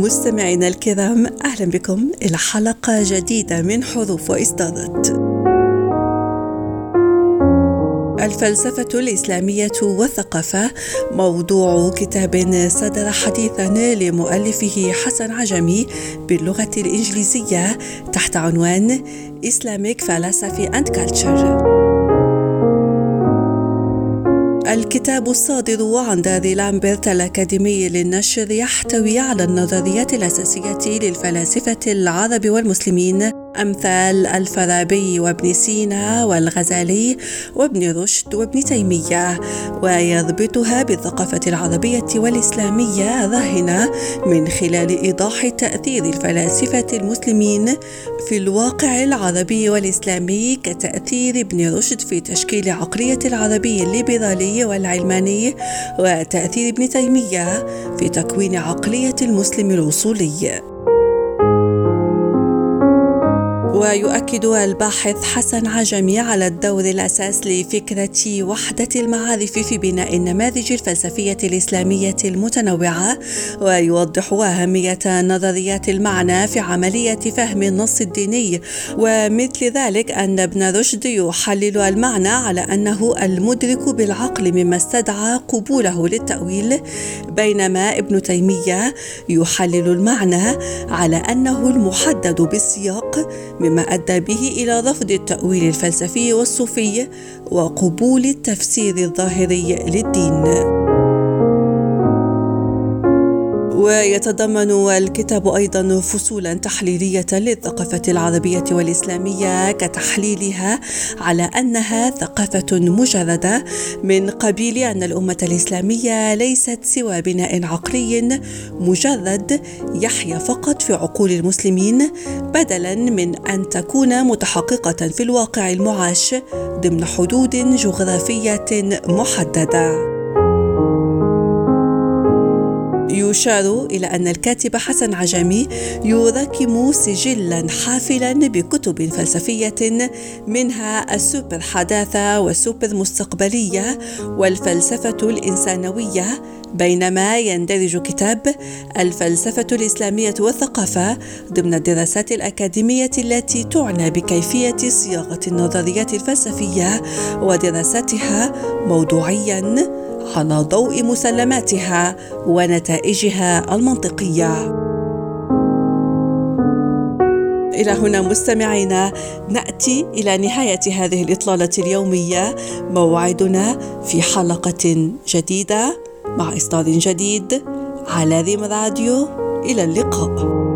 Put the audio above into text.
مستمعينا الكرام أهلا بكم إلى حلقة جديدة من حروف وإصدارات الفلسفة الإسلامية والثقافة موضوع كتاب صدر حديثا لمؤلفه حسن عجمي باللغة الإنجليزية تحت عنوان Islamic Philosophy and Culture. الكتاب الصادر عن دار لامبرت الأكاديمي للنشر يحتوي على النظريات الأساسية للفلاسفة العرب والمسلمين أمثال الفارابي وابن سينا والغزالي وابن رشد وابن تيمية ويربطها بالثقافة العربية والإسلامية راهنة من خلال إيضاح تأثير الفلاسفة المسلمين في الواقع العربي والإسلامي كتأثير ابن رشد في تشكيل عقلية العربي الليبرالي والعلماني وتأثير ابن تيمية في تكوين عقلية المسلم الوصولي. ويؤكد الباحث حسن عجمي على الدور الأساس لفكرة وحدة المعارف في بناء النماذج الفلسفية الإسلامية المتنوعة ويوضح أهمية نظريات المعنى في عملية فهم النص الديني. ومثل ذلك أن ابن رشد يحلل المعنى على أنه المدرك بالعقل مما استدعى قبوله للتأويل بينما ابن تيمية يحلل المعنى على أنه المحدد بالسياق مما أدى به إلى رفض التأويل الفلسفي والصوفي وقبول التفسير الظاهري للدين. ويتضمن الكتاب أيضا فصولا تحليلية للثقافة العربية والإسلامية كتحليلها على أنها ثقافة مجردة من قبيل أن الأمة الإسلامية ليست سوى بناء عقلي مجرد يحيا فقط في عقول المسلمين بدلا من أن تكون متحققة في الواقع المعاش ضمن حدود جغرافية محددة. يشار إلى أن الكاتب حسن عجمي يراكم سجلا حافلا بكتب فلسفية منها السوبر حداثة والسوبر مستقبلية والفلسفة الإنسانوية بينما يندرج كتاب الفلسفة الإسلامية والثقافة ضمن الدراسات الأكاديمية التي تعنى بكيفية صياغة النظريات الفلسفية ودراستها موضوعيا. على ضوء مسلماتها ونتائجها المنطقية. إلى هنا مستمعينا نأتي إلى نهاية هذه الإطلالة اليومية. موعدنا في حلقة جديدة مع إصدار جديد على ريم راديو. إلى اللقاء.